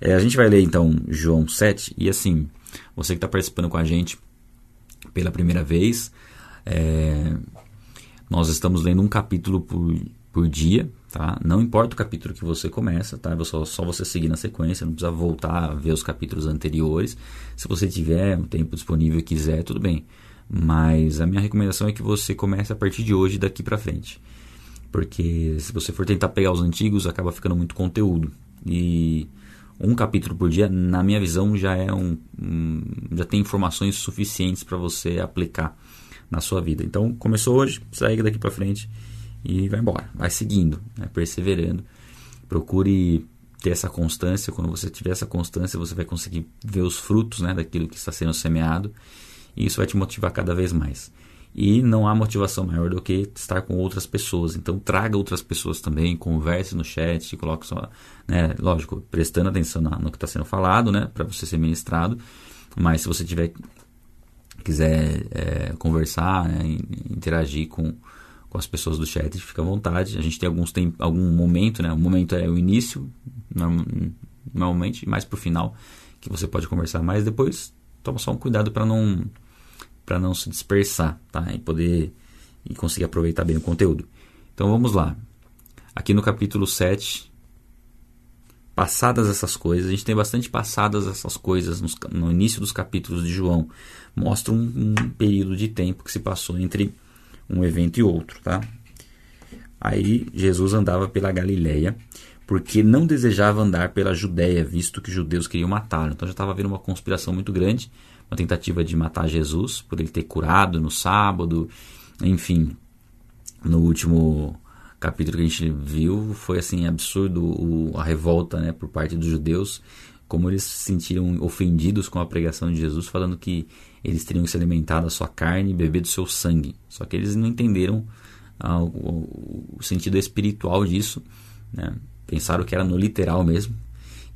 É, a gente vai ler então João 7 e assim, você que está participando com a gente pela primeira vez, é, nós estamos lendo um capítulo por, por dia, tá? Não importa o capítulo que você começa, tá? Só, só você seguir na sequência, não precisa voltar a ver os capítulos anteriores. Se você tiver um tempo disponível e quiser, tudo bem. Mas a minha recomendação é que você comece a partir de hoje daqui para frente. Porque se você for tentar pegar os antigos, acaba ficando muito conteúdo. E um capítulo por dia, na minha visão, já é um, um já tem informações suficientes para você aplicar na sua vida. Então, começou hoje, segue daqui para frente e vai embora, vai seguindo, né, perseverando. Procure ter essa constância. Quando você tiver essa constância, você vai conseguir ver os frutos, né, daquilo que está sendo semeado e isso vai te motivar cada vez mais. E não há motivação maior do que estar com outras pessoas. Então traga outras pessoas também, converse no chat, coloque só, né, lógico, prestando atenção no que está sendo falado, né, para você ser ministrado. Mas se você tiver quiser é, conversar, né, interagir com, com as pessoas do chat, fica à vontade. A gente tem alguns tem algum momento, né? O momento é o início, normalmente, mais para o final, que você pode conversar mais. Depois, toma só um cuidado para não para não se dispersar, tá? E poder e conseguir aproveitar bem o conteúdo. Então vamos lá. Aqui no capítulo 7, passadas essas coisas, a gente tem bastante passadas essas coisas no, início dos capítulos de João. Mostra um, um, período de tempo que se passou entre um evento e outro, tá? Aí Jesus andava pela Galileia, porque não desejava andar pela Judéia, visto que os judeus queriam matá-lo. Então já estava havendo uma conspiração muito grande uma tentativa de matar Jesus por ele ter curado no sábado, enfim. No último capítulo que a gente viu foi assim absurdo o, a revolta, né, por parte dos judeus, como eles se sentiram ofendidos com a pregação de Jesus, falando que eles teriam que se alimentar da sua carne e beber do seu sangue. Só que eles não entenderam ah, o, o, sentido espiritual disso, né? pensaram que era no literal mesmo,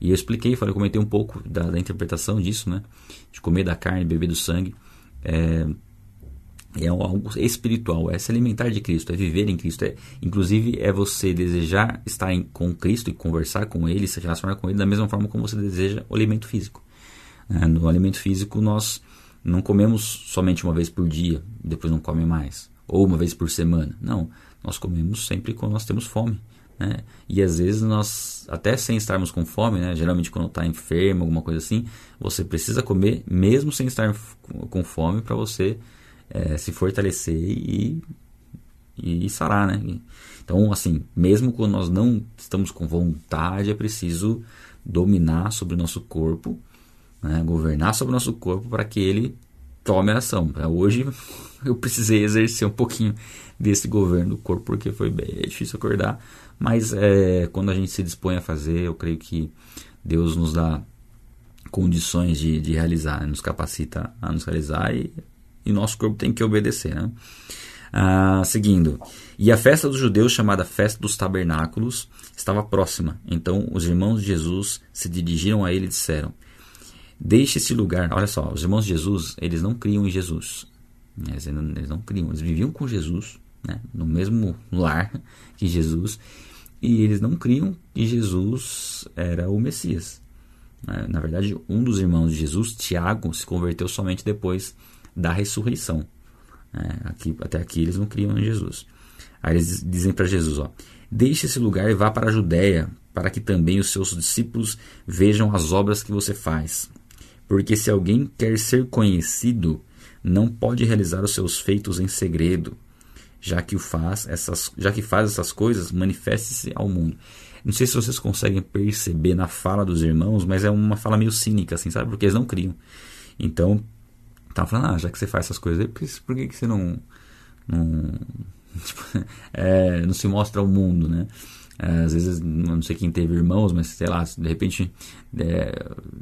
e eu expliquei, falei, comentei um pouco da, da interpretação disso, né? De comer da carne, beber do sangue. É, é algo espiritual, é se alimentar de Cristo, é viver em Cristo. É, inclusive, é você desejar estar em, com Cristo e conversar com Ele, se relacionar com Ele da mesma forma como você deseja o alimento físico. É, no alimento físico, nós não comemos somente uma vez por dia, depois não come mais, ou uma vez por semana. Não, nós comemos sempre quando nós temos fome. Né? E às vezes nós, até sem estarmos com fome, né? geralmente quando está enfermo, alguma coisa assim, você precisa comer mesmo sem estar com fome para você é, se fortalecer e, e, sarar. Né? Então, assim, mesmo quando nós não estamos com vontade, é preciso dominar sobre o nosso corpo, né? governar sobre o nosso corpo para que ele tome ação. Hoje eu precisei exercer um pouquinho desse governo do corpo porque foi bem difícil acordar mas é, quando a gente se dispõe a fazer, eu creio que Deus nos dá condições de, de realizar, né? nos capacita a nos realizar e, e nosso corpo tem que obedecer. Né? Ah, seguindo, e a festa dos judeus, chamada Festa dos Tabernáculos, estava próxima. Então os irmãos de Jesus se dirigiram a ele e disseram: Deixe esse lugar. Olha só, os irmãos de Jesus, eles não criam em Jesus. Eles não, eles não criam, eles viviam com Jesus, né? no mesmo lar que Jesus, e eles não criam que Jesus era o Messias. Né? Na verdade, um dos irmãos de Jesus, Tiago, se converteu somente depois da ressurreição. Né? Aqui, até aqui eles não criam em Jesus. Aí eles dizem para Jesus: ó, Deixe esse lugar e vá para a Judéia, para que também os seus discípulos vejam as obras que você faz. Porque se alguém quer ser conhecido, não pode realizar os seus feitos em segredo já que o faz essas, já que faz essas coisas, manifeste-se ao mundo. Não sei se vocês conseguem perceber na fala dos irmãos, mas é uma fala meio cínica, assim, sabe? Porque eles não criam. Então, tá falando, ah, já que você faz essas coisas, por que, que você não, não, tipo, é, não se mostra ao mundo, né? É, às vezes, não sei quem teve irmãos, mas sei lá, de repente, é,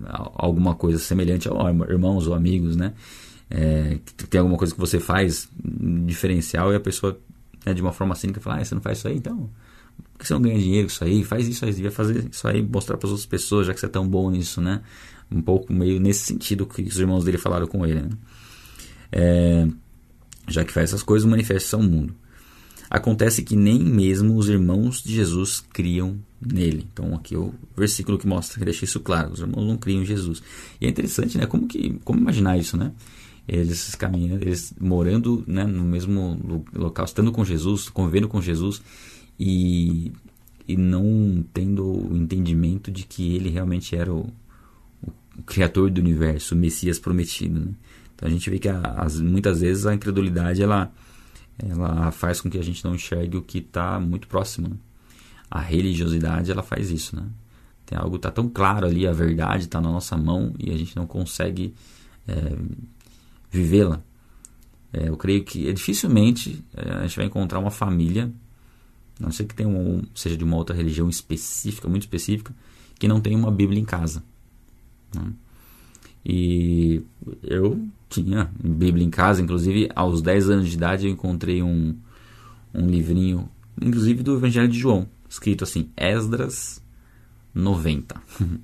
alguma coisa semelhante a irmãos ou amigos, né? É, que tem alguma coisa que você faz diferencial e a pessoa né, de uma forma cínica fala, ah, você não faz isso aí, então por que você não ganha dinheiro com isso aí? Faz isso aí, devia fazer isso aí, mostrar para as outras pessoas, já que você é tão bom nisso, né? Um pouco meio nesse sentido que os irmãos dele falaram com ele, né? É, já que faz essas coisas, manifesta ao mundo. Acontece que nem mesmo os irmãos de Jesus criam nele. Então aqui é o versículo que mostra, que deixa isso claro, os irmãos não criam em Jesus. E é interessante, né? Como que, como imaginar isso, né? Eles caminhando, eles morando né, no mesmo local, estando com Jesus, convivendo com Jesus e, e não tendo o entendimento de que ele realmente era o, o criador do universo, o Messias prometido. Né? Então a gente vê que as, muitas vezes a incredulidade ela, ela faz com que a gente não enxergue o que está muito próximo. Né? A religiosidade ela faz isso, né? Tem algo está tão claro ali, a verdade está na nossa mão e a gente não consegue é, vivê-la. É, eu creio que é, dificilmente é, a gente vai encontrar uma família, a não ser que tenha um, seja de uma outra religião específica, muito específica, que não tenha uma Bíblia em casa. Né? E eu tinha Bíblia em casa, inclusive aos 10 anos de idade eu encontrei um, um livrinho, inclusive do Evangelho de João, escrito assim, Esdras 90.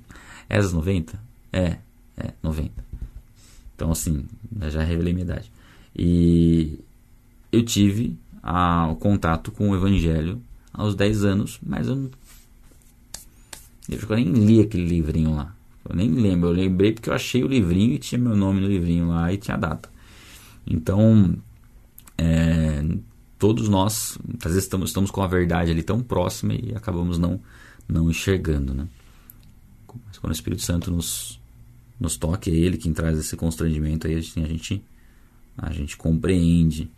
Esdras 90? É, é, 90. Então, assim, já revelei minha idade. E eu tive a, o contato com o Evangelho aos 10 anos, mas eu, eu nem li aquele livrinho lá. Eu nem lembro, eu lembrei porque eu achei o livrinho e tinha meu nome no livrinho lá e tinha a data. Então, é, todos nós, às vezes estamos, estamos com a verdade ali tão próxima e acabamos não, não enxergando, né? Mas quando o Espírito Santo nos, nos toca, é Ele quem traz esse constrangimento, aí a gente, a gente, a gente compreende.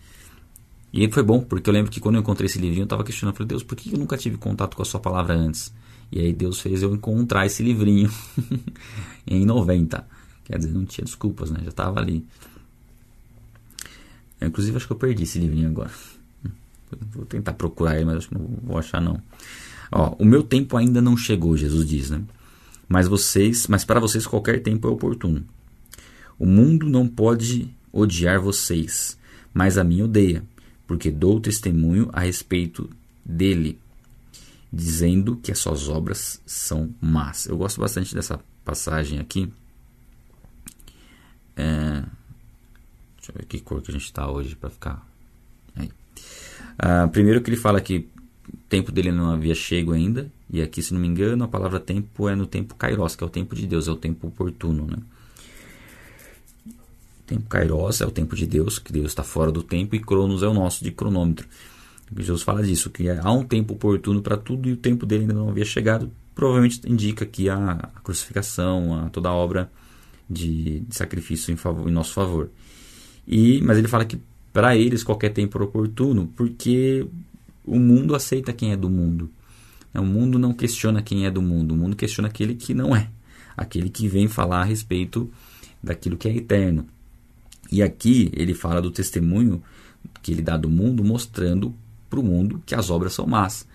E foi bom, porque eu lembro que quando eu encontrei esse livrinho, eu estava questionando, falei, Deus, por que eu nunca tive contato com a sua palavra antes? E aí Deus fez eu encontrar esse livrinho em 90. Quer dizer, não tinha desculpas, né? Já estava ali. Eu, inclusive, acho que eu perdi esse livrinho agora. Vou tentar procurar ele, mas acho que não vou achar não. Ó, o meu tempo ainda não chegou, Jesus diz, né? Mas vocês, mas para vocês qualquer tempo é oportuno. O mundo não pode odiar vocês, mas a mim odeia, porque dou testemunho a respeito dele, dizendo que as suas obras são más. Eu gosto bastante dessa passagem aqui. É, deixa eu ver que cor que a gente está hoje para ficar Uh, primeiro que ele fala que tempo dele não havia chego ainda, e aqui, se não me engano, a palavra tempo é no tempo kairos, que é o tempo de Deus, é o tempo oportuno. Né? tempo kairos é o tempo de Deus, que Deus está fora do tempo, e cronos é o nosso de cronômetro. Jesus fala disso, que há um tempo oportuno para tudo e o tempo dele ainda não havia chegado. Provavelmente indica aqui a, a crucificação, a toda a obra de, de sacrifício em, favor, em nosso favor. E, mas ele fala que para eles qualquer tempo é oportuno, porque o mundo aceita quem é do mundo. O mundo não questiona quem é do mundo, o mundo questiona aquele que não é, aquele que vem falar a respeito daquilo que é eterno. E aqui ele fala do testemunho que ele dá do mundo, mostrando para o mundo que as obras são más,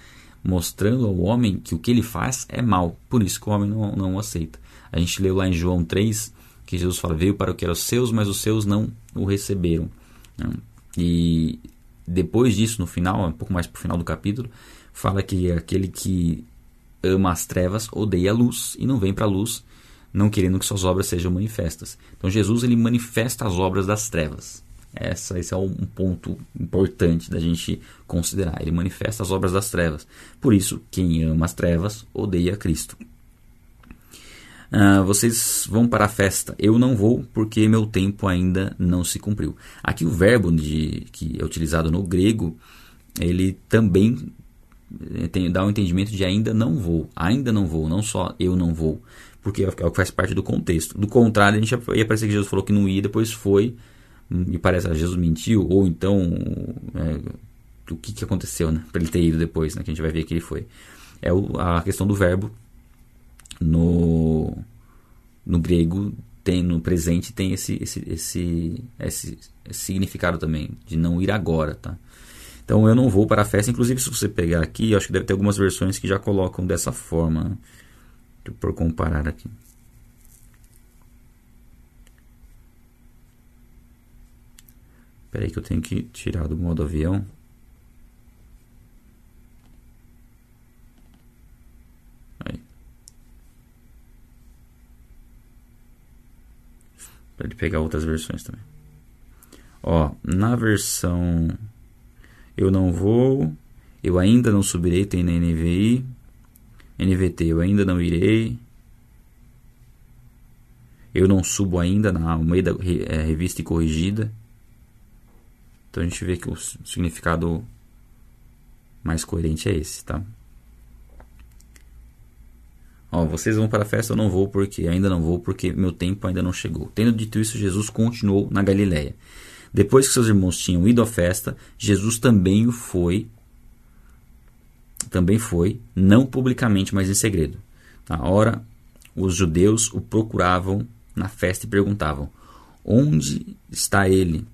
mostrando ao homem que o que ele faz é mal, por isso que o homem não, não o aceita. A gente leu lá em João 3 que Jesus fala: Veio para o que era os seus, mas os seus não o receberam. Né? E depois disso, no final, um pouco mais para o final do capítulo, fala que aquele que ama as trevas odeia a luz e não vem para a luz, não querendo que suas obras sejam manifestas. Então Jesus ele manifesta as obras das trevas. Essa, esse é um ponto importante da gente considerar. Ele manifesta as obras das trevas. Por isso, quem ama as trevas odeia Cristo. Uh, vocês vão para a festa. Eu não vou porque meu tempo ainda não se cumpriu. Aqui o verbo de, que é utilizado no grego, ele também eh, tem, dá um entendimento de ainda não vou. Ainda não vou, não só eu não vou. Porque é o que faz parte do contexto. Do contrário, a gente ia parecer que Jesus falou que não ia, depois foi. Hum, e parece que Jesus mentiu, ou então é, o que, que aconteceu né, para ele ter ido depois, né, que a gente vai ver que ele foi. É o, a questão do verbo no, no grego tem no presente tem esse esse, esse, esse, esse significado também de não ir agora, tá? Então eu não vou para a festa, inclusive se você pegar aqui, acho que deve ter algumas versões que já colocam dessa forma. Né? Por comparar aqui. Espera aí que eu tenho que tirar do modo avião. Para ele pegar outras versões também. Ó, na versão Eu não vou. Eu ainda não subirei, tem na NVI. NVT, eu ainda não irei. Eu não subo ainda na Almeida é, Revista e Corrigida. Então a gente vê que o significado mais coerente é esse, tá? Ó, vocês vão para a festa, eu não vou porque ainda não vou porque meu tempo ainda não chegou. Tendo dito isso, Jesus continuou na Galiléia. Depois que seus irmãos tinham ido à festa, Jesus também o foi, também foi, não publicamente, mas em segredo. Na hora, os judeus o procuravam na festa e perguntavam: Onde está ele?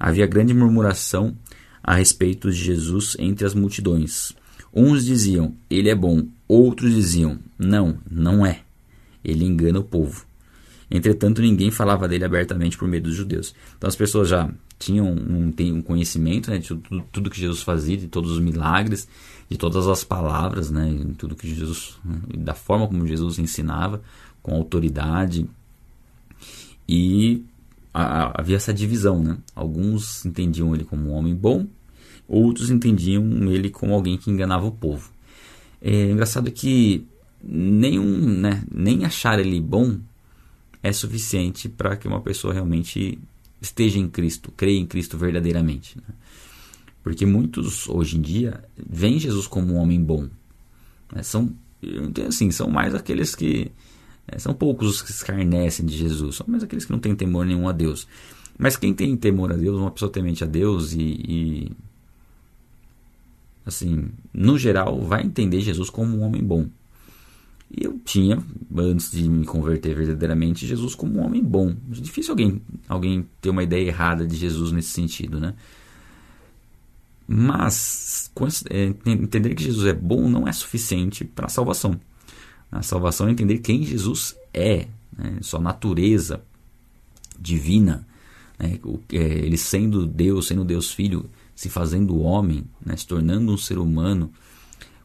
Havia grande murmuração a respeito de Jesus entre as multidões. Uns diziam: Ele é bom, Outros diziam: Não, não é. Ele engana o povo. Entretanto, ninguém falava dele abertamente por medo dos judeus. Então as pessoas já tinham um, um conhecimento né, de tudo, tudo, que Jesus fazia, de todos os milagres, de todas as palavras, né, tudo que Jesus, né, da forma como Jesus ensinava, com autoridade. E a, a, havia essa divisão, né? Alguns entendiam ele como um homem bom, outros entendiam ele como alguém que enganava o povo. É engraçado que nenhum, né, nem achar ele bom é suficiente para que uma pessoa realmente esteja em Cristo, creia em Cristo verdadeiramente. Né? Porque muitos hoje em dia veem Jesus como um homem bom. Né? São, assim, são mais aqueles que. É, são poucos os que escarnecem de Jesus, são mais aqueles que não têm temor nenhum a Deus. Mas quem tem temor a Deus, uma pessoa temente a Deus e, e assim, no geral, vai entender Jesus como um homem bom. E eu tinha, antes de me converter verdadeiramente, Jesus como um homem bom. É difícil alguém, alguém ter uma ideia errada de Jesus nesse sentido, né? Mas é, entender que Jesus é bom não é suficiente para a salvação. A salvação é entender quem Jesus é, né? sua natureza divina, né? É, ele sendo Deus, sendo Deus Filho, se fazendo homem, né, se tornando um ser humano,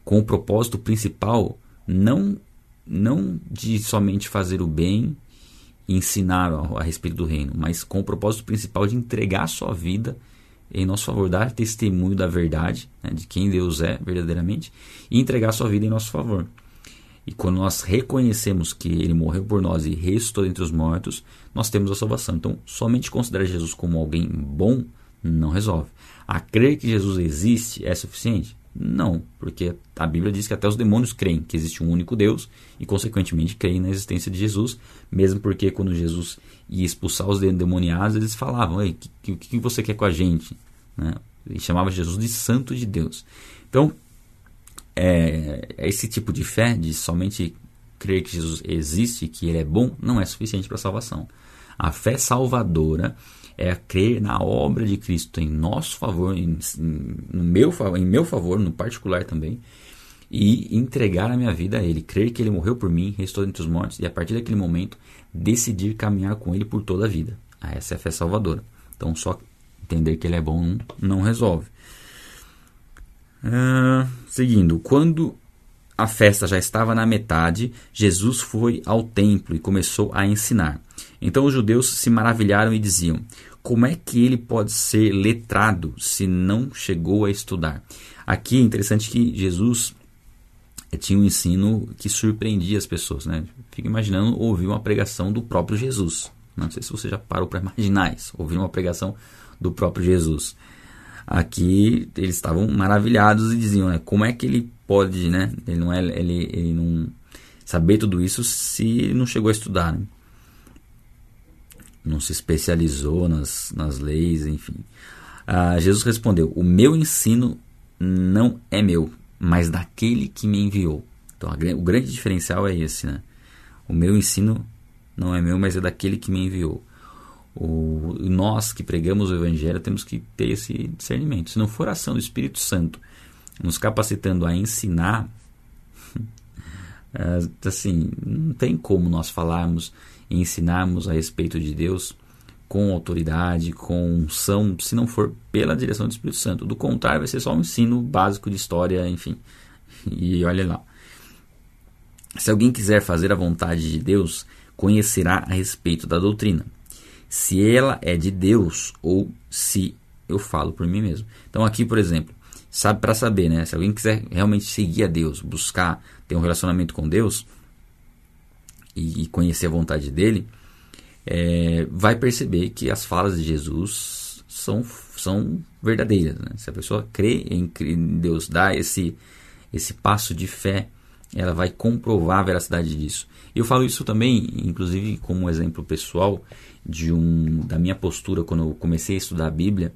com o propósito principal não não de somente fazer o bem e ensinar a, a respeito do reino, mas com o propósito principal de entregar a sua vida em nosso favor, dar testemunho da verdade, né, de quem Deus é verdadeiramente, e entregar a sua vida em nosso favor. E quando nós reconhecemos que Ele morreu por nós e ressuscitou entre os mortos, nós temos a salvação. Então, somente considerar Jesus como alguém bom não resolve. A crer que Jesus existe é suficiente? Não, porque a Bíblia diz que até os demônios creem que existe um único Deus e, consequentemente, creem na existência de Jesus, mesmo porque quando Jesus ia expulsar os endemoniados, eles falavam: o que, que, você quer com a gente? Né? E chamava Jesus de Santo de Deus. Então, é, esse tipo de fé, de somente crer que Jesus existe, que ele é bom, não é suficiente para a salvação. A fé salvadora é crer na obra de Cristo em nosso favor, em, no meu, em meu favor, no particular também, e entregar a minha vida a Ele, crer que Ele morreu por mim, restou entre os mortos, e a partir daquele momento decidir caminhar com Ele por toda a vida. Ah, essa é a fé salvadora. Então, só entender que Ele é bom não resolve. Uh, seguindo, quando a festa já estava na metade, Jesus foi ao templo e começou a ensinar. Então os judeus se maravilharam e diziam: Como é que ele pode ser letrado se não chegou a estudar? Aqui é interessante que Jesus eh, tinha um ensino que surpreendia as pessoas. Né? Fica imaginando ouvir uma pregação do próprio Jesus. Não sei se você já parou para imaginar isso, ouvir uma pregação do próprio Jesus. Aqui eles estavam maravilhados e diziam, né, como é que ele pode, né? Ele não é, ele, ele não saber tudo isso se não chegou a estudar, né? Não se especializou nas, nas leis, enfim. Ah, Jesus respondeu: O meu ensino não é meu, mas daquele que me enviou. Então, a, o grande diferencial é esse, né? O meu ensino não é meu, mas é daquele que me enviou. O, nós que pregamos o Evangelho temos que ter esse discernimento. Se não for a ação do Espírito Santo nos capacitando a ensinar, é, assim, não tem como nós falarmos e ensinarmos a respeito de Deus com autoridade, com unção, se não for pela direção do Espírito Santo. Do contrário, vai ser só um ensino básico de história, enfim. E olha lá. Se alguém quiser fazer a vontade de Deus, conhecerá a respeito da doutrina se ela é de Deus ou se eu falo por mim mesmo. Então aqui, por exemplo, sabe para saber, né? Se alguém quiser realmente seguir a Deus, buscar ter um relacionamento com Deus e, e conhecer a vontade dele, é, vai perceber que as falas de Jesus são, são verdadeiras. Né? Se a pessoa crê em, em Deus, dá esse, esse passo de fé, ela vai comprovar a veracidade disso. Eu falo isso também, inclusive, como um exemplo pessoal de um da minha postura quando eu comecei a estudar a Bíblia.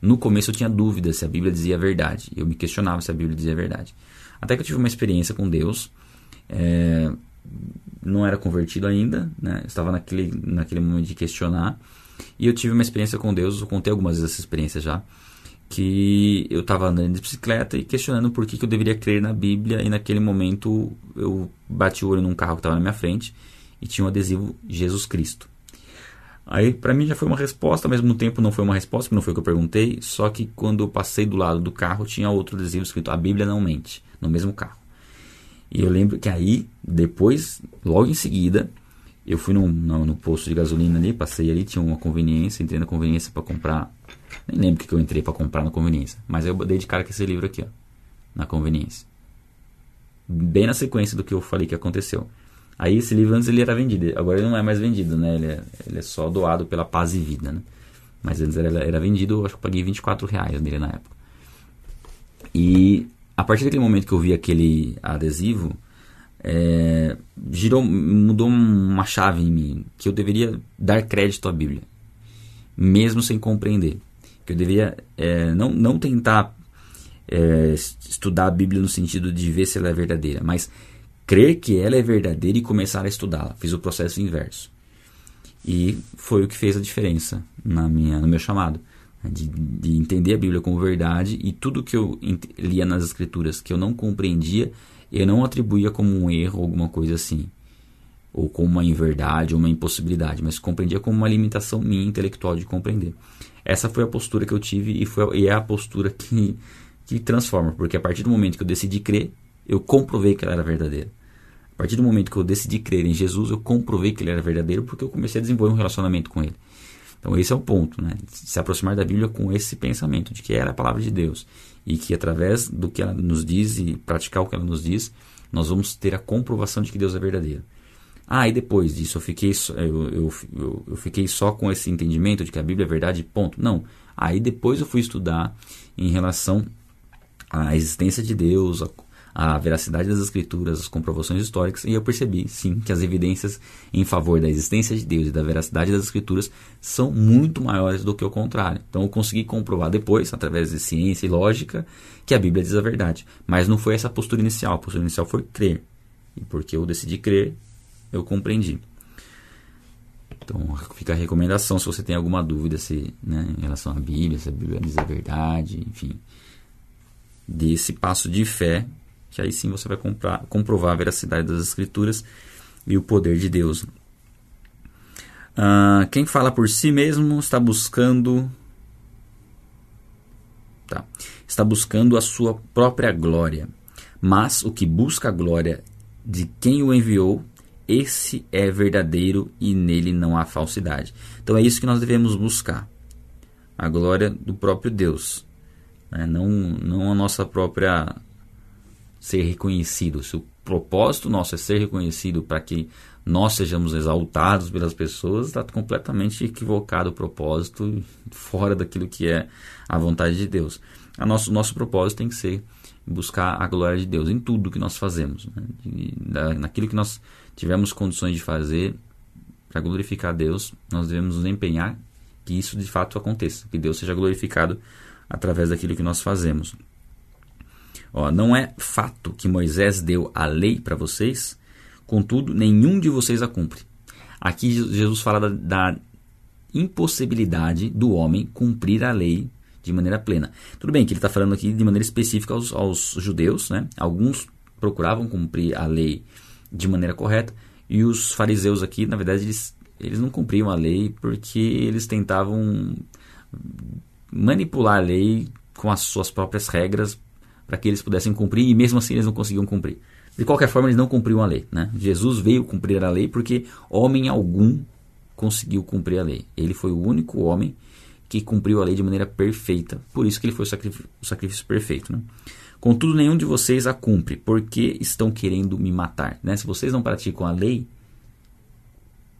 No começo eu tinha dúvida se a Bíblia dizia a verdade. Eu me questionava se a Bíblia dizia a verdade. Até que eu tive uma experiência com Deus. É, não era convertido ainda, né? estava naquele, naquele momento de questionar. E eu tive uma experiência com Deus, eu contei algumas vezes essa experiência já, que eu estava andando de bicicleta e questionando por que, que eu deveria crer na Bíblia, e naquele momento eu bati o olho num carro que estava na minha frente e tinha um adesivo Jesus Cristo. Aí para mim já foi uma resposta, ao mesmo tempo não foi uma resposta, porque não foi o que eu perguntei, só que quando eu passei do lado do carro tinha outro adesivo escrito A Bíblia não mente, no mesmo carro. E eu lembro que aí, depois, logo em seguida, eu fui no, no, no posto de gasolina ali, passei ali, tinha uma conveniência, entrei na conveniência para comprar. Nem lembro o que eu entrei para comprar na conveniência, mas eu dei de cara com esse livro aqui, ó, na conveniência. Bem na sequência do que eu falei que aconteceu. Aí esse livro antes ele era vendido, agora ele não é mais vendido, né? Ele é, ele é só doado pela Paz e Vida, né? Mas antes era, era vendido, acho que eu paguei 24 reais nele na época. E a partir daquele momento que eu vi aquele adesivo, é, girou, mudou uma chave em mim, que eu deveria dar crédito à Bíblia, mesmo sem compreender. Que eu deveria é, não, não tentar é, estudar a Bíblia no sentido de ver se ela é verdadeira, mas crer que ela é verdadeira e começar a estudá-la. Fiz o processo inverso. E foi o que fez a diferença na minha, no meu chamado. De, de entender a Bíblia como verdade e tudo que eu lia nas Escrituras que eu não compreendia, eu não atribuía como um erro alguma coisa assim. Ou como uma inverdade ou uma impossibilidade, mas compreendia como uma limitação minha intelectual de compreender. Essa foi a postura que eu tive e, foi, e é a postura que, que transforma, porque a partir do momento que eu decidi crer, eu comprovei que ela era verdadeira. A partir do momento que eu decidi crer em Jesus, eu comprovei que ele era verdadeiro porque eu comecei a desenvolver um relacionamento com ele. Então esse é o ponto, né? Se aproximar da Bíblia com esse pensamento de que ela é a palavra de Deus e que através do que ela nos diz e praticar o que ela nos diz, nós vamos ter a comprovação de que Deus é verdadeiro. Ah, e depois disso eu fiquei, eu, eu, eu, eu fiquei só com esse entendimento de que a Bíblia é verdade, ponto. Não. Aí depois eu fui estudar em relação à existência de Deus, a a veracidade das escrituras, as comprovações históricas, e eu percebi, sim, que as evidências em favor da existência de Deus e da veracidade das escrituras são muito maiores do que o contrário. Então eu consegui comprovar depois, através de ciência e lógica, que a Bíblia diz a verdade. Mas não foi essa a postura inicial, a postura inicial foi crer. E porque eu decidi crer, eu compreendi. Então fica a recomendação se você tem alguma dúvida se, né, em relação à Bíblia, se a Bíblia diz a verdade, enfim. Desse passo de fé que aí sim você vai comprar, comprovar a veracidade das Escrituras e o poder de Deus. Uh, quem fala por si mesmo está buscando. Tá, está buscando a sua própria glória. Mas o que busca a glória de quem o enviou, esse é verdadeiro e nele não há falsidade. Então é isso que nós devemos buscar. A glória do próprio Deus. Né? Não, não a nossa própria ser reconhecido, se o propósito nosso é ser reconhecido para que nós sejamos exaltados pelas pessoas, está completamente equivocado o propósito, fora daquilo que é a vontade de Deus. A nosso, nosso propósito tem que ser buscar a glória de Deus em tudo que nós fazemos. Né? naquilo que nós tivermos condições de fazer para glorificar Deus, nós devemos nos empenhar que isso de fato aconteça, que Deus seja glorificado através daquilo que nós fazemos. Ó, não é fato que Moisés deu a lei para vocês, contudo, nenhum de vocês a cumpre. Aqui Jesus fala da, da impossibilidade do homem cumprir a lei de maneira plena. Tudo bem que ele está falando aqui de maneira específica aos, aos, judeus, né? Alguns procuravam cumprir a lei de maneira correta e os fariseus aqui, na verdade, eles, eles não cumpriam a lei porque eles tentavam manipular a lei com as suas próprias regras para que eles pudessem cumprir, e mesmo assim eles não conseguiam cumprir. De qualquer forma, eles não cumpriam a lei. Né? Jesus veio cumprir a lei porque homem algum conseguiu cumprir a lei. Ele foi o único homem que cumpriu a lei de maneira perfeita. Por isso que ele foi o sacrifício, o sacrifício perfeito. Né? Contudo, nenhum de vocês a cumpre, porque estão querendo me matar. Né? Se vocês não praticam a lei,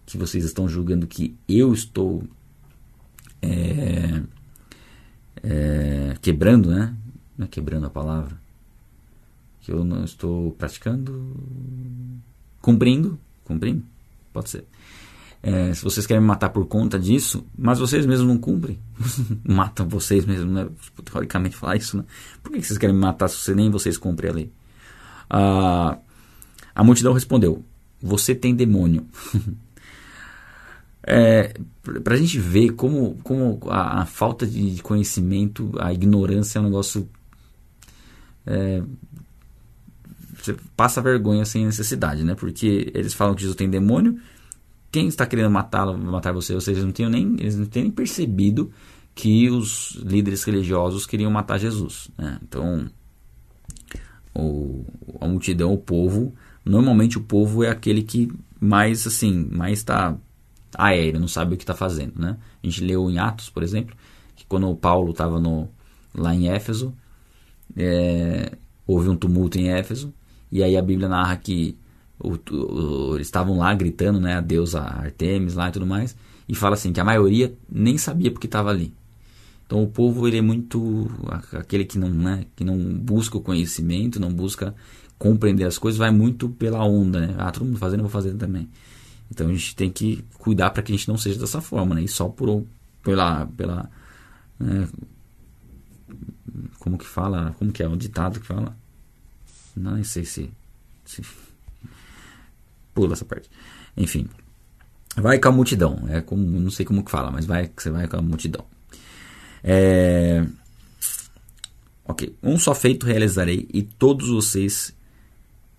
que vocês estão julgando que eu estou é, é, quebrando, né? Não é quebrando a palavra. Que eu não estou praticando. Cumprindo. Cumprindo? Pode ser. É, se vocês querem me matar por conta disso, mas vocês mesmos não cumprem. Matam vocês mesmos, né? Teoricamente falar isso, né? Por que vocês querem me matar se nem vocês cumprem a lei? Ah, a multidão respondeu: Você tem demônio. é, para a gente ver como, como a, a, falta de conhecimento, a ignorância é um negócio. É, você passa vergonha sem necessidade, né? Porque eles falam que Jesus tem demônio. Quem está querendo matá-lo, matar você? Seja, eles não tinham nem, eles não tinham nem percebido que os líderes religiosos queriam matar Jesus. Né? Então, o, a multidão, o povo, normalmente o povo é aquele que mais assim, mais está aéreo, não sabe o que está fazendo. Né? A gente leu em Atos, por exemplo, que quando o Paulo estava lá em Éfeso, é, houve um tumulto em Éfeso, e aí a Bíblia narra que o, o, eles estavam lá gritando né, a deusa Artemis lá e tudo mais, e fala assim que a maioria nem sabia porque estava ali. Então o povo ele é muito aquele que não, né, que não busca o conhecimento, não busca compreender as coisas, vai muito pela onda, né? Ah, todo mundo fazendo, eu vou fazer também. Então a gente tem que cuidar para que a gente não seja dessa forma, né? E só por pela pela né? Como que fala, como que é o ditado que fala? Não sei se, se pula essa parte. Enfim, vai com a multidão. É como não sei como que fala, mas vai você vai com a multidão. É, ok, um só feito realizarei e todos vocês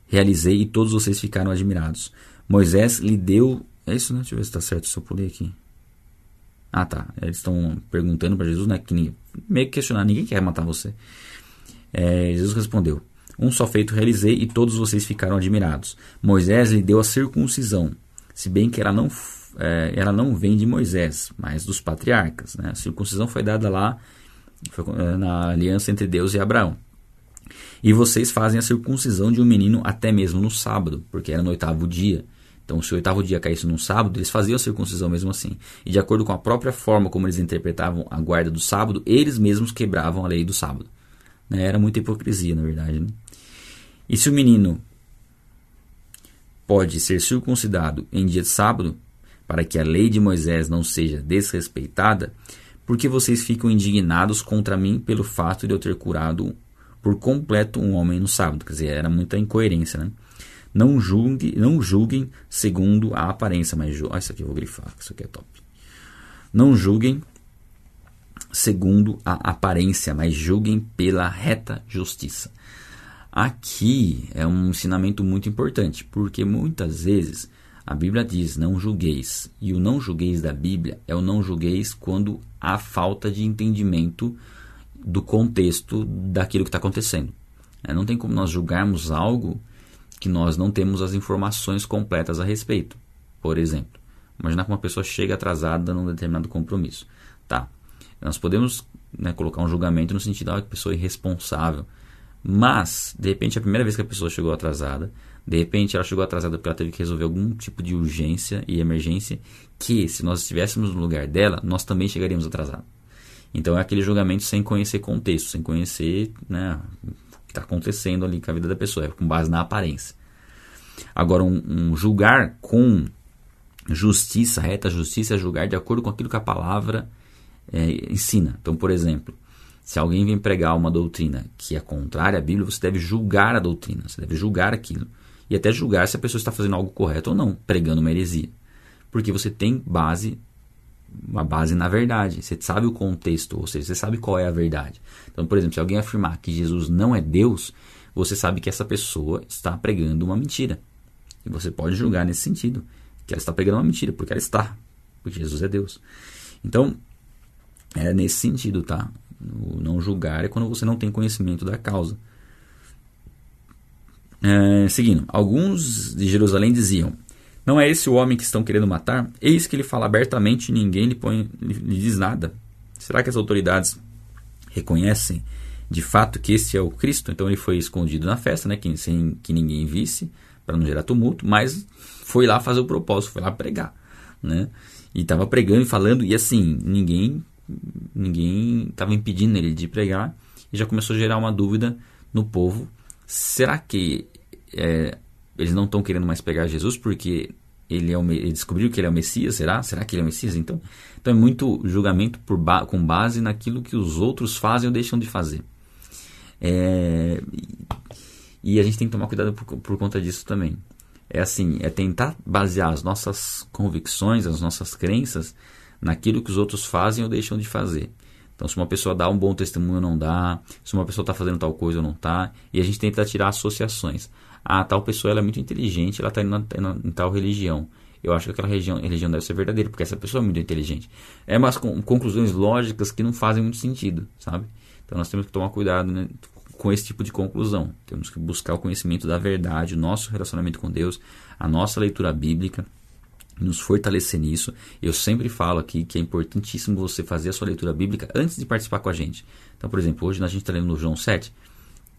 realizei e todos vocês ficaram admirados. Moisés lhe deu. É isso, né? Deixa eu ver se está certo se eu pulei aqui. Ah, tá. Eles estão perguntando para Jesus, né? Que ninguém, meio que questionar, ninguém quer matar você. É, Jesus respondeu: Um só feito realizei e todos vocês ficaram admirados. Moisés lhe deu a circuncisão, se bem que ela não, é, ela não vem de Moisés, mas dos patriarcas. Né? A circuncisão foi dada lá foi, é, na aliança entre Deus e Abraão. E vocês fazem a circuncisão de um menino até mesmo no sábado, porque era no oitavo dia. Então, se o oitavo dia caísse num sábado, eles faziam a circuncisão mesmo assim. E de acordo com a própria forma como eles interpretavam a guarda do sábado, eles mesmos quebravam a lei do sábado. Né? Era muita hipocrisia, na verdade. Né? E se o menino pode ser circuncidado em dia de sábado, para que a lei de Moisés não seja desrespeitada, porque vocês ficam indignados contra mim pelo fato de eu ter curado por completo um homem no sábado? Quer dizer, era muita incoerência, né? Não julguem, não julguem segundo a aparência, mas ah, isso aqui eu vou grifar, isso aqui é top. Não julguem segundo a aparência, mas julguem pela reta justiça. Aqui é um ensinamento muito importante, porque muitas vezes a Bíblia diz não julgueis, e o não julgueis da Bíblia é o não julgueis quando há falta de entendimento do contexto daquilo que está acontecendo. É, não tem como nós julgarmos algo que nós não temos as informações completas a respeito. Por exemplo, imaginar que uma pessoa chega atrasada num determinado compromisso. Tá, nós podemos né, colocar um julgamento no sentido de ah, que a pessoa é irresponsável. Mas, de repente, a primeira vez que a pessoa chegou atrasada, de repente ela chegou atrasada porque ela teve que resolver algum tipo de urgência e emergência, que se nós estivéssemos no lugar dela, nós também chegaríamos atrasados. Então é aquele julgamento sem conhecer contexto, sem conhecer né, está acontecendo ali com a vida da pessoa, é com base na aparência. Agora, um, um julgar com justiça, reta justiça, é julgar de acordo com aquilo que a palavra é, ensina. Então, por exemplo, se alguém vem pregar uma doutrina que é contrária à Bíblia, você deve julgar a doutrina, você deve julgar aquilo. E até julgar se a pessoa está fazendo algo correto ou não, pregando uma heresia. Porque você tem base uma base na verdade. Você sabe o contexto, ou seja, você sabe qual é a verdade. Então, por exemplo, se alguém afirmar que Jesus não é Deus, você sabe que essa pessoa está pregando uma mentira. E você pode julgar nesse sentido, que ela está pregando uma mentira, porque ela está, porque Jesus é Deus. Então, é nesse sentido, tá? O não julgar é quando você não tem conhecimento da causa. É, seguindo, alguns de Jerusalém diziam: não é esse o homem que estão querendo matar? Eis que ele fala abertamente e ninguém lhe, põe, lhe diz nada. Será que as autoridades reconhecem de fato que esse é o Cristo? Então ele foi escondido na festa, né, sem que ninguém visse, para não gerar tumulto, mas foi lá fazer o propósito, foi lá pregar, né? E estava pregando e falando, e assim, ninguém ninguém estava impedindo ele de pregar, e já começou a gerar uma dúvida no povo. Será que é, eles não estão querendo mais pegar Jesus porque ele, é o, ele descobriu que ele é o Messias? Será? Será que ele é o Messias? Então, então é muito julgamento por ba com base naquilo que os outros fazem ou deixam de fazer. É, e a gente tem que tomar cuidado por, por conta disso também. É assim, é tentar basear as nossas convicções, as nossas crenças naquilo que os outros fazem ou deixam de fazer. Então, se uma pessoa dá um bom testemunho ou não dá, se uma pessoa está fazendo tal coisa ou não está, e a gente tenta tirar associações. Ah, tal pessoa ela é muito inteligente, ela está indo na, em tal religião. Eu acho que aquela religião, religião deve ser verdadeira, porque essa pessoa é muito inteligente. É umas conclusões lógicas que não fazem muito sentido, sabe? Então, nós temos que tomar cuidado né, com esse tipo de conclusão. Temos que buscar o conhecimento da verdade, o nosso relacionamento com Deus, a nossa leitura bíblica nos fortalecer nisso. Eu sempre falo aqui que é importantíssimo você fazer a sua leitura bíblica antes de participar com a gente. Então, por exemplo, hoje a gente está lendo no João 7.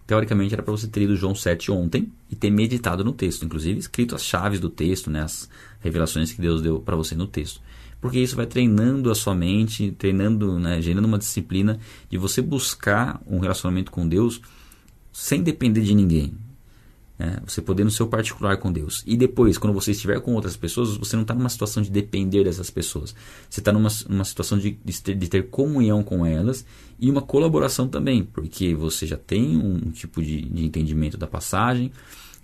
Teoricamente era para você ter lido João 7 ontem e ter meditado no texto, inclusive escrito as chaves do texto, né, as revelações que Deus deu para você no texto. Porque isso vai treinando a sua mente, treinando, né, gerando uma disciplina de você buscar um relacionamento com Deus sem depender de ninguém. É, você poder no seu particular com Deus. E depois, quando você estiver com outras pessoas, você não está numa situação de depender dessas pessoas. Você está numa, numa situação de, de, ter, de, ter, comunhão com elas e uma colaboração também, porque você já tem um tipo de, de entendimento da passagem.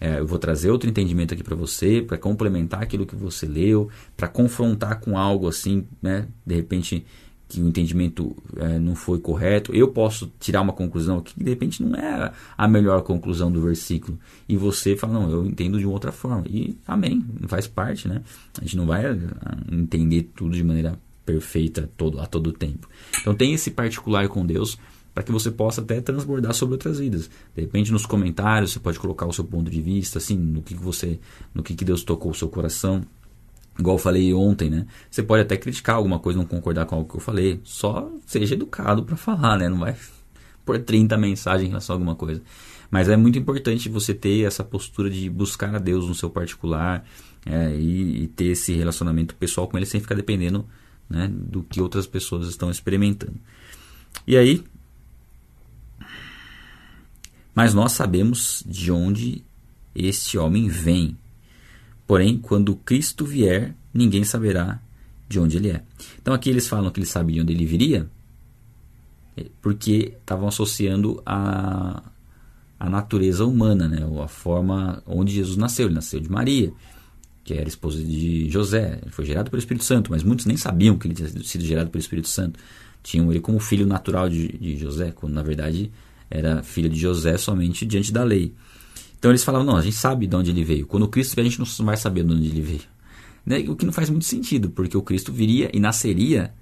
É, eu vou trazer outro entendimento aqui para você, para complementar aquilo que você leu, para confrontar com algo assim, né? De repente que o entendimento é, não foi correto, eu posso tirar uma conclusão que de repente não é a melhor conclusão do versículo. E você fala, não, eu entendo de outra forma. E amém, faz parte, né? A gente não vai ah, entender tudo de maneira perfeita todo, a todo tempo. Então tem esse particular com Deus para que você possa até transbordar sobre outras vidas. De repente nos comentários você pode colocar o seu ponto de vista, assim, no que, que você, no que, que Deus tocou o seu coração igual eu falei ontem, né? Você pode até criticar alguma coisa, não concordar com algo que eu falei. Só seja educado para falar, né? Não vai por 30 mensagens em relação a alguma coisa. Mas é muito importante você ter essa postura de buscar a Deus no seu particular é, e, e, ter esse relacionamento pessoal com Ele sem ficar dependendo né, do que outras pessoas estão experimentando. E aí. Mas nós sabemos de onde este homem vem. Porém, quando Cristo vier, ninguém saberá de onde ele é. Então aqui eles falam que eles sabiam onde ele viria, é, porque estavam associando a, a natureza humana, né? a forma onde Jesus nasceu. Ele nasceu de Maria, que era esposa de José. Ele foi gerado pelo Espírito Santo, mas muitos nem sabiam que ele tinha sido gerado pelo Espírito Santo. Tinham ele como filho natural de, de José, quando na verdade era filho de José somente diante da lei. Então eles falavam, não, a gente sabe de onde ele veio. Quando o Cristo vier, a gente não vai saber de onde ele veio. Né? O que não faz muito sentido, porque o Cristo viria e nasceria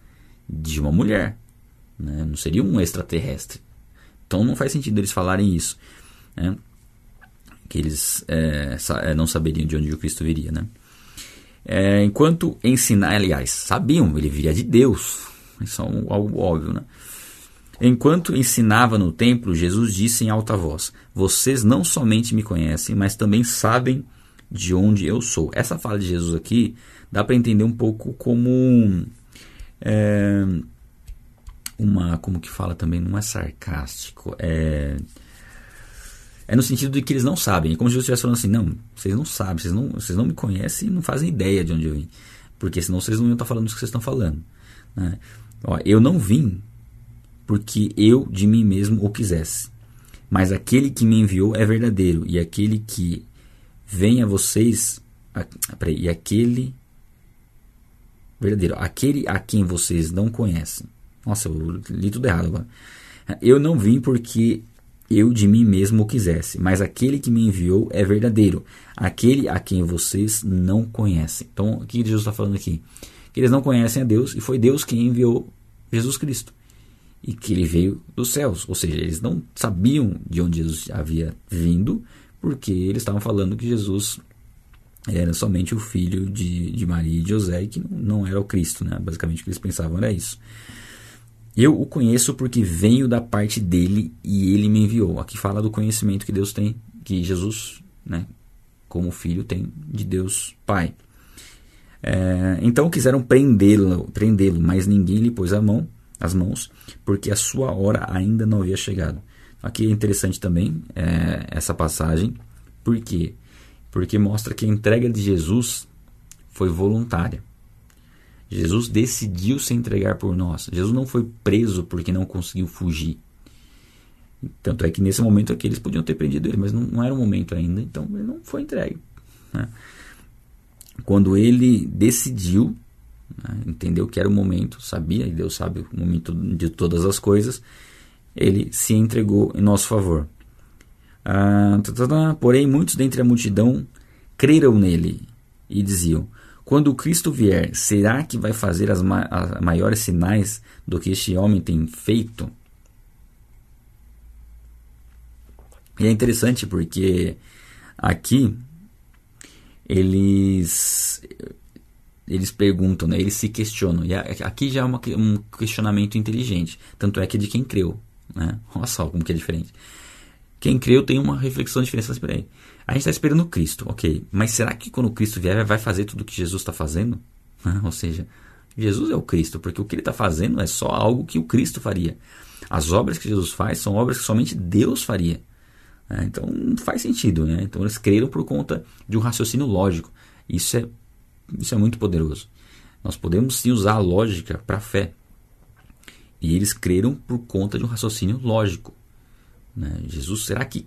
de uma mulher. Né? Não seria um extraterrestre. Então não faz sentido eles falarem isso. Né? Que eles é, é não saberiam de onde o Cristo viria. Né? É, enquanto ensinar, aliás, sabiam, ele viria de Deus. Isso é algo óbvio, né? Enquanto ensinava no templo, Jesus disse em alta voz: Vocês não somente me conhecem, mas também sabem de onde eu sou. Essa fala de Jesus aqui dá para entender um pouco como é, uma, como que fala também, não é sarcástico, é é no sentido de que eles não sabem. É como se Jesus estivesse falando assim: não, vocês não sabem, vocês não, vocês não me conhecem e não fazem ideia de onde eu vim. Porque senão vocês não iam estar falando o que vocês estão falando. Né? Ó, eu não vim porque eu de mim mesmo o quisesse. Mas aquele que me enviou é verdadeiro, e aquele que vem a vocês. A, peraí, e aquele. Verdadeiro, aquele a quem vocês não conhecem. Nossa, eu li tudo errado agora. Eu não vim porque eu de mim mesmo o quisesse, mas aquele que me enviou é verdadeiro, aquele a quem vocês não conhecem. Então, o que Jesus está falando aqui? Que eles não conhecem a Deus e foi Deus quem enviou Jesus Cristo e que ele veio dos céus. Ou seja, eles não sabiam de onde Jesus havia vindo, porque eles estavam falando que Jesus era somente o filho de, de Maria e de José e que não, era o Cristo. Né? Basicamente o que eles pensavam era isso. Eu o conheço porque venho da parte dele e ele me enviou. Aqui fala do conhecimento que Deus tem, que Jesus, né, como filho, tem de Deus Pai. É, então quiseram prendê-lo, prendê-lo, mas ninguém lhe pôs a mão, as mãos, porque a sua hora ainda não havia chegado. Aqui é interessante também é, essa passagem, por quê? Porque mostra que a entrega de Jesus foi voluntária. Jesus decidiu se entregar por nós. Jesus não foi preso porque não conseguiu fugir. Tanto é que nesse momento aqui eles podiam ter prendido ele, mas não, não era o momento ainda, então ele não foi entregue. Né? Quando ele decidiu, né, entendeu que era o momento, sabia, e Deus sabe o momento de todas as coisas, ele se entregou em nosso favor. Ah, tá, tá, tá, porém, muitos dentre a multidão creram nele e diziam: quando Cristo vier, será que vai fazer as, ma as maiores sinais do que este homem tem feito? E é interessante porque aqui eles eles perguntam, né? eles se questionam. E aqui já é uma, um questionamento inteligente. Tanto é que é de quem creu. Né? Olha só como que é diferente. Quem creu tem uma reflexão diferente. Espera aí. A gente está esperando Cristo, ok. Mas será que quando Cristo vier vai fazer tudo o que Jesus está fazendo? Ou seja, Jesus é o Cristo, porque o que ele está fazendo é só algo que o Cristo faria. As obras que Jesus faz são obras que somente Deus faria. É, então faz sentido. Né? Então eles creram por conta de um raciocínio lógico. Isso é, isso é muito poderoso. Nós podemos sim usar a lógica para a fé. E eles creram por conta de um raciocínio lógico. Né? Jesus, será que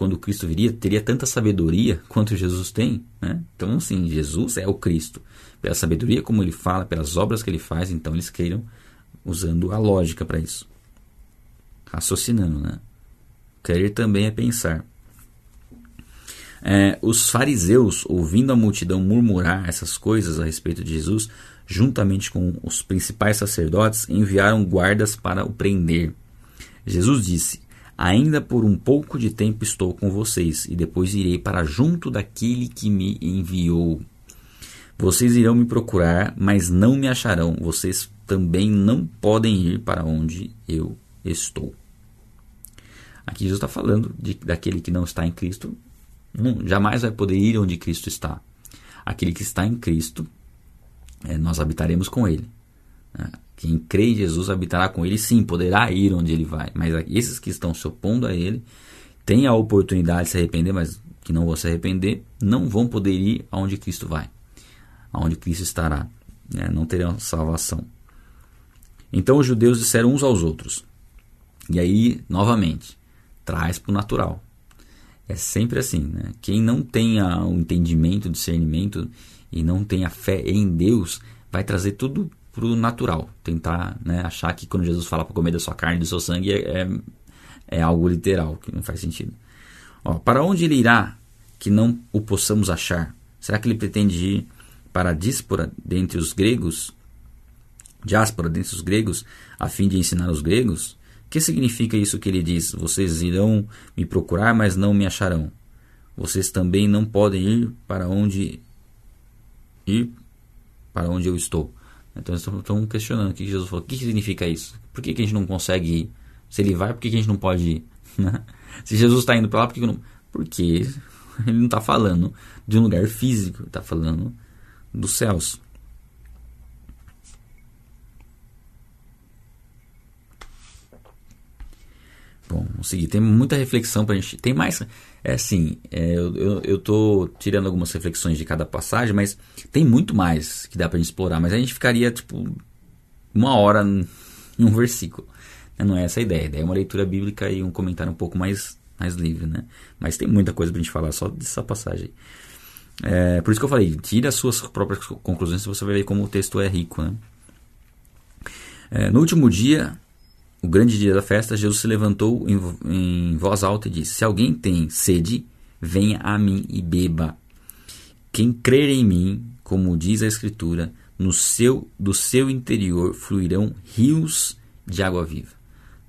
quando Cristo viria, teria tanta sabedoria quanto Jesus tem. Né? Então, sim, Jesus é o Cristo. Pela sabedoria como ele fala, pelas obras que ele faz, então eles queiram usando a lógica para isso. Raciocinando, né? Querer também é pensar. É, os fariseus, ouvindo a multidão murmurar essas coisas a respeito de Jesus, juntamente com os principais sacerdotes, enviaram guardas para o prender. Jesus disse: Ainda por um pouco de tempo estou com vocês, e depois irei para junto daquele que me enviou. Vocês irão me procurar, mas não me acharão. Vocês também não podem ir para onde eu estou. Aqui Jesus está falando de, daquele que não está em Cristo, jamais vai poder ir onde Cristo está. Aquele que está em Cristo, é, nós habitaremos com ele. Né? Quem crê em Jesus habitará com ele, sim, poderá ir onde ele vai. Mas esses que estão se opondo a ele têm a oportunidade de se arrepender, mas que não vão se arrepender, não vão poder ir aonde Cristo vai, aonde Cristo estará. Né? Não terão salvação. Então os judeus disseram uns aos outros. E aí, novamente, traz para o natural. É sempre assim, né? Quem não tenha o entendimento, discernimento e não tenha fé em Deus, vai trazer tudo para o natural. Tentar né, achar que quando Jesus fala para comer da sua carne e do seu sangue é, é, é, algo literal, que não faz sentido. Ó, para onde ele irá que não o possamos achar? Será que ele pretende ir para a díspora dentre os gregos? Diáspora dentre os gregos, a fim de ensinar os gregos? Que significa isso que ele diz? Vocês irão me procurar, mas não me acharão. Vocês também não podem ir para onde ir para onde eu estou. Então eles estão questionando o que Jesus falou. O que significa isso? Por que, que a gente não consegue ir? Se ele vai, por que, que a gente não pode ir? Né? Se Jesus está indo para lá, por que, que não. Porque ele não está falando de um lugar físico, está falando dos céus. Tem muita reflexão para a gente. Tem mais. É assim, é, eu, eu, tô tirando algumas reflexões de cada passagem, mas tem muito mais que dá para gente explorar. Mas a gente ficaria, tipo, uma hora em um versículo. Não é essa a ideia. A ideia é uma leitura bíblica e um comentário um pouco mais, mais livre, né? Mas tem muita coisa para gente falar só dessa passagem. É, por isso que eu falei, tire as suas próprias conclusões, você vai ver como o texto é rico, né? É, no último dia, o grande dia da festa, Jesus se levantou em, em voz alta e disse: Se alguém tem sede, venha a mim e beba. Quem crer em mim, como diz a Escritura, no seu, do seu interior fluirão rios de água viva.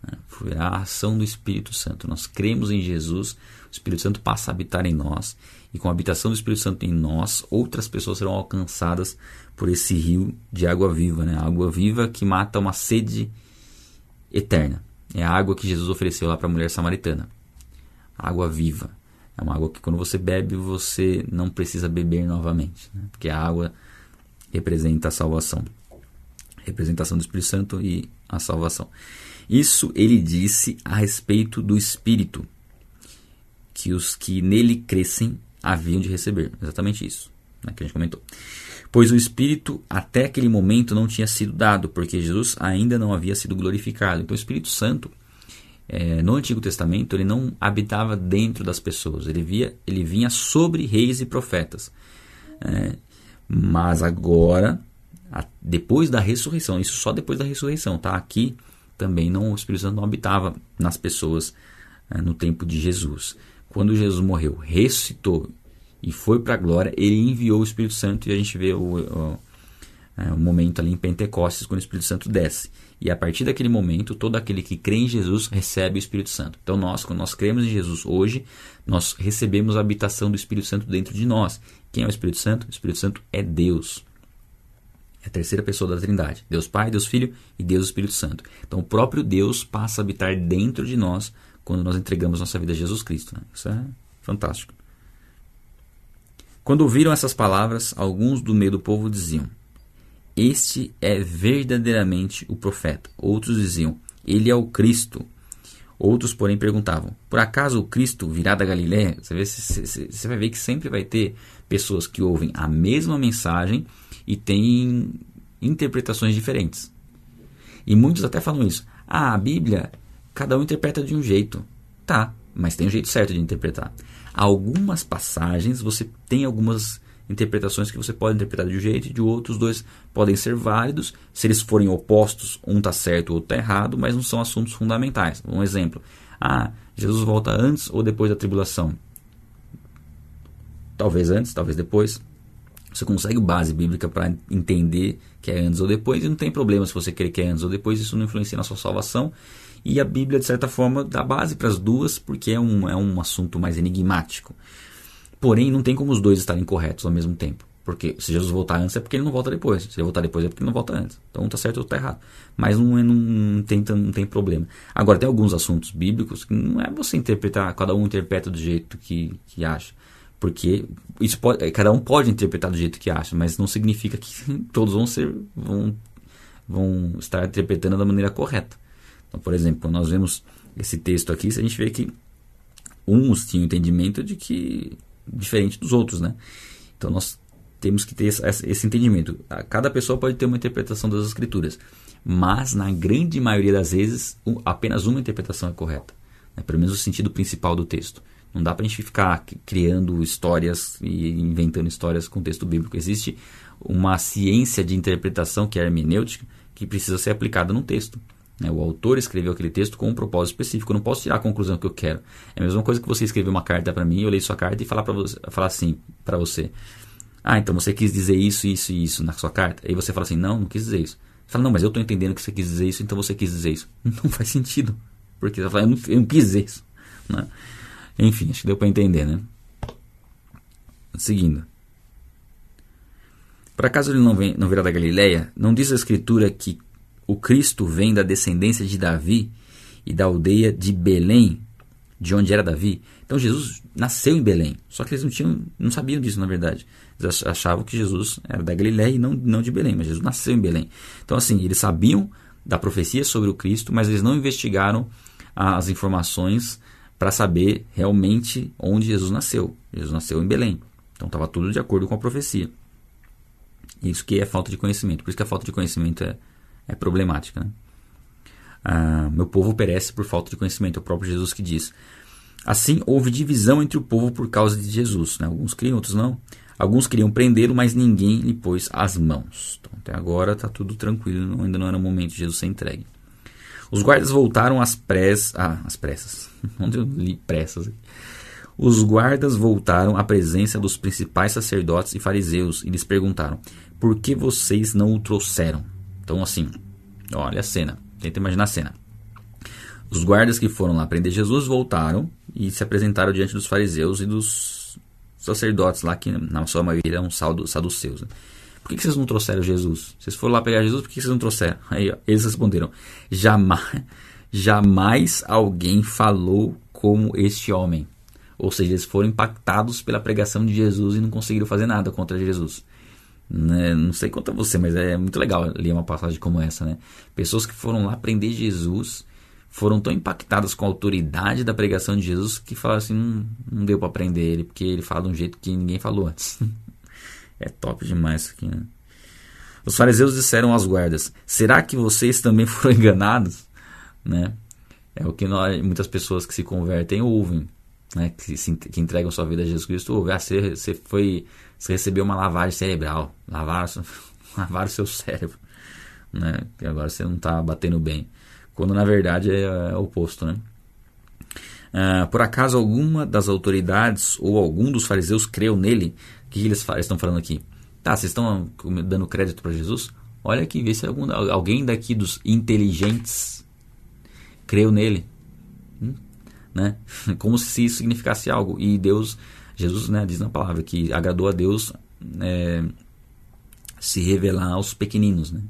Né? Fluirá a ação do Espírito Santo. Nós cremos em Jesus, o Espírito Santo passa a habitar em nós, e com a habitação do Espírito Santo em nós, outras pessoas serão alcançadas por esse rio de água viva, né? água viva que mata uma sede eterna. É a água que Jesus ofereceu lá para a mulher samaritana. Água viva. É uma água que quando você bebe, você não precisa beber novamente. Né? Porque a água representa a salvação. Representação do Espírito Santo e a salvação. Isso ele disse a respeito do Espírito, que os que nele crescem haviam de receber. Exatamente isso né, que a gente comentou. Pois o Espírito até aquele momento não tinha sido dado, porque Jesus ainda não havia sido glorificado. Então o Espírito Santo, é, no Antigo Testamento, ele não habitava dentro das pessoas, ele, via, ele vinha sobre reis e profetas. É, mas agora, a, depois da ressurreição, isso só depois da ressurreição, tá? Aqui também não, o Espírito Santo não habitava nas pessoas é, no tempo de Jesus. Quando Jesus morreu, ressuscitou e foi para a glória, ele enviou o Espírito Santo e a gente vê o, o, é, o, momento ali em Pentecostes quando o Espírito Santo desce. E a partir daquele momento, todo aquele que crê em Jesus recebe o Espírito Santo. Então nós, quando nós cremos em Jesus hoje, nós recebemos a habitação do Espírito Santo dentro de nós. Quem é o Espírito Santo? O Espírito Santo é Deus. É a terceira pessoa da Trindade. Deus Pai, Deus Filho e Deus Espírito Santo. Então o próprio Deus passa a habitar dentro de nós quando nós entregamos nossa vida a Jesus Cristo. Né? Isso é fantástico. Quando ouviram essas palavras, alguns do meio do povo diziam: Este é verdadeiramente o profeta. Outros diziam: Ele é o Cristo. Outros, porém, perguntavam: Por acaso o Cristo virá da Galiléia? Você, vê, você, vai ver que sempre vai ter pessoas que ouvem a mesma mensagem e têm interpretações diferentes. E muitos até falam isso. Ah, a Bíblia, cada um interpreta de um jeito. Tá, mas tem um jeito certo de interpretar. Algumas passagens você tem algumas interpretações que você pode interpretar de um jeito e de outros dois podem ser válidos. Se eles forem opostos, um está certo, o outro está errado, mas não são assuntos fundamentais. Um exemplo: ah, Jesus volta antes ou depois da tribulação? Talvez antes, talvez depois. Você consegue base bíblica para entender que é antes ou depois e não tem problema se você querer que é antes ou depois, isso não influencia na sua salvação e a Bíblia, de certa forma, dá base para as duas, porque é um, é um assunto mais enigmático. Porém, não tem como os dois estarem corretos ao mesmo tempo. Porque se Jesus voltar antes é porque ele não volta depois. Se ele voltar depois é porque ele não volta antes. Então um está certo ou está errado. Mas não, é, não, não, tem, não tem problema. Agora, tem alguns assuntos bíblicos que não é você interpretar, cada um interpreta do jeito que, que acha. Porque isso pode, cada um pode interpretar do jeito que acha, mas não significa que todos vão ser vão, vão estar interpretando da maneira correta. Então, por exemplo, nós vemos esse texto aqui, a gente vê que uns tinham entendimento de que diferente dos outros, né? Então nós temos que ter esse entendimento. Cada pessoa pode ter uma interpretação das escrituras, mas na grande maioria das vezes apenas uma interpretação é correta, né? pelo menos o sentido principal do texto. Não dá para a gente ficar criando histórias e inventando histórias com texto bíblico. Existe uma ciência de interpretação que é hermenêutica que precisa ser aplicada no texto. Né? O autor escreveu aquele texto com um propósito específico. Eu não posso tirar a conclusão que eu quero. É a mesma coisa que você escrever uma carta para mim, eu leio sua carta e falar, pra você, falar assim para você. Ah, então você quis dizer isso, isso e isso na sua carta. Aí você fala assim, não, não quis dizer isso. Você fala, não, mas eu estou entendendo que você quis dizer isso, então você quis dizer isso. Não faz sentido. Porque você fala, eu não, eu não quis dizer isso. Né? Enfim, acho que deu para entender, né? Seguindo. Por acaso ele não, vem, não virá da Galileia? Não diz a Escritura que o Cristo vem da descendência de Davi e da aldeia de Belém, de onde era Davi. Então Jesus nasceu em Belém, só que eles não, tinham, não sabiam disso na verdade. Eles achavam que Jesus era da Galiléia e não, não de Belém, mas Jesus nasceu em Belém. Então assim, eles sabiam da profecia sobre o Cristo, mas eles não investigaram as informações para saber realmente onde Jesus nasceu. Jesus nasceu em Belém. Então estava tudo de acordo com a profecia. Isso que é falta de conhecimento. Por isso que a falta de conhecimento é, é problemática. Né? Ah, meu povo perece por falta de conhecimento, é o próprio Jesus que diz. Assim, houve divisão entre o povo por causa de Jesus. Né? Alguns criam, outros não. Alguns queriam prendê-lo, mas ninguém lhe pôs as mãos. Então, até agora está tudo tranquilo, ainda não era o momento de Jesus ser entregue. Os guardas voltaram às pressas. Ah, às pressas. Onde eu li pressas? Os guardas voltaram à presença dos principais sacerdotes e fariseus e lhes perguntaram: Por que vocês não o trouxeram? Então, assim, olha a cena. Tenta imaginar a cena. Os guardas que foram lá prender Jesus voltaram e se apresentaram diante dos fariseus e dos sacerdotes lá, que na sua maioria eram saduceus. Né? Por que vocês não trouxeram Jesus? Vocês foram lá pegar Jesus, por que vocês não trouxeram? Aí ó, eles responderam: jamais, jamais alguém falou como este homem. Ou seja, eles foram impactados pela pregação de Jesus e não conseguiram fazer nada contra Jesus. Né? Não sei quanto a você, mas é muito legal ler uma passagem como essa. Né? Pessoas que foram lá prender Jesus foram tão impactadas com a autoridade da pregação de Jesus que falaram assim: não, não deu para prender ele, porque ele fala de um jeito que ninguém falou antes. é top demais isso aqui. Né? Os fariseus disseram às guardas: Será que vocês também foram enganados? Né? É o que nós, muitas pessoas que se convertem ouvem, né? que, se, que entregam sua vida a Jesus Cristo ouvem. Ah, você, você, foi, você recebeu uma lavagem cerebral, lavaram, lavaram seu cérebro. Né? E agora você não está batendo bem quando na verdade é, é o oposto, né? Ah, por acaso alguma das autoridades ou algum dos fariseus creu nele? O que eles estão falando aqui? Tá, vocês estão dando crédito para Jesus? Olha aqui, vê se algum, alguém daqui dos inteligentes creu nele. Hum? Né? Como se isso significasse algo. E Deus, Jesus né, diz na palavra que agradou a Deus é, se revelar aos pequeninos, né?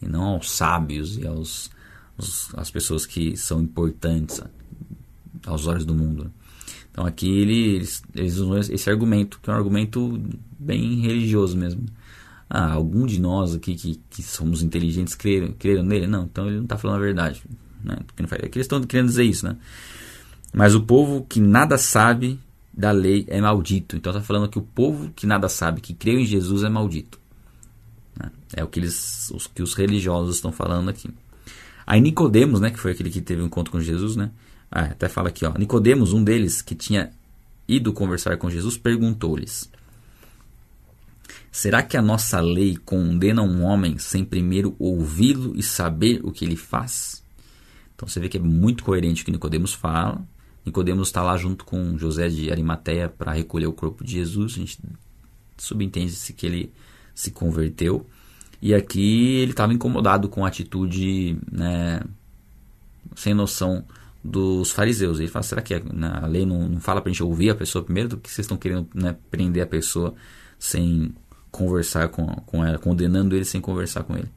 e não aos sábios e aos os, as pessoas que são importantes aos olhos do mundo. Então aqui eles, eles usam esse argumento, que é um argumento bem religioso mesmo. Ah, algum de nós aqui que, que somos inteligentes creram, creram nele? Não, então ele não está falando a verdade. Né? É que eles estão querendo dizer isso, né? Mas o povo que nada sabe da lei é maldito. Então está falando que o povo que nada sabe, que creu em Jesus, é maldito. Né? É o que, eles, os, que os religiosos estão falando aqui. Aí Nicodemos, né, que foi aquele que teve um encontro com Jesus, né? Ah, até fala aqui, ó. Nicodemos, um deles que tinha ido conversar com Jesus, perguntou-lhes: Será que a nossa lei condena um homem sem primeiro ouvi-lo e saber o que ele faz? Então você vê que é muito coerente o que Nicodemos fala. Nicodemos está lá junto com José de Arimateia para recolher o corpo de Jesus. A gente subentende-se que ele se converteu. E aqui ele estava incomodado com a atitude né, sem noção dos fariseus. Ele fala: será que a lei não, não fala para a gente ouvir a pessoa primeiro do que vocês estão querendo né, prender a pessoa sem conversar com, com ela, condenando ele sem conversar com ele?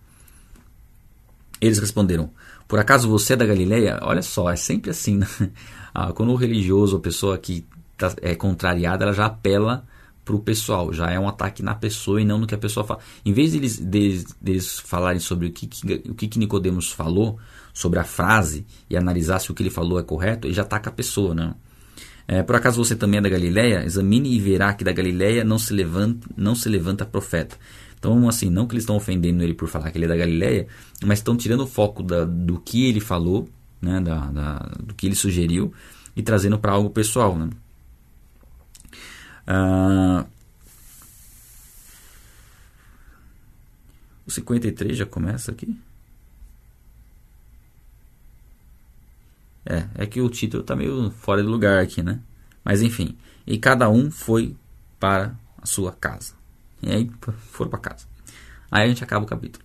Eles responderam: Por acaso você é da Galileia? Olha só, é sempre assim. Né? Ah, quando o religioso, a pessoa que tá, é contrariada, ela já apela para o pessoal, já é um ataque na pessoa e não no que a pessoa fala. Em vez deles, deles, deles falarem sobre o que, que, o que, que Nicodemos falou, sobre a frase, e analisar se o que ele falou é correto, ele já ataca a pessoa, né? É, por acaso você também é da Galileia? Examine e verá que da Galileia não se levanta, não se levanta profeta. Então, assim, não que eles estão ofendendo ele por falar que ele é da Galileia, mas estão tirando o foco da, do que ele falou, né, da, da, do que ele sugeriu, e trazendo para algo pessoal, né? Ah, o 53 já começa aqui? É, é que o título está meio fora de lugar aqui, né? Mas enfim, e cada um foi para a sua casa. E aí foram para casa. Aí a gente acaba o capítulo.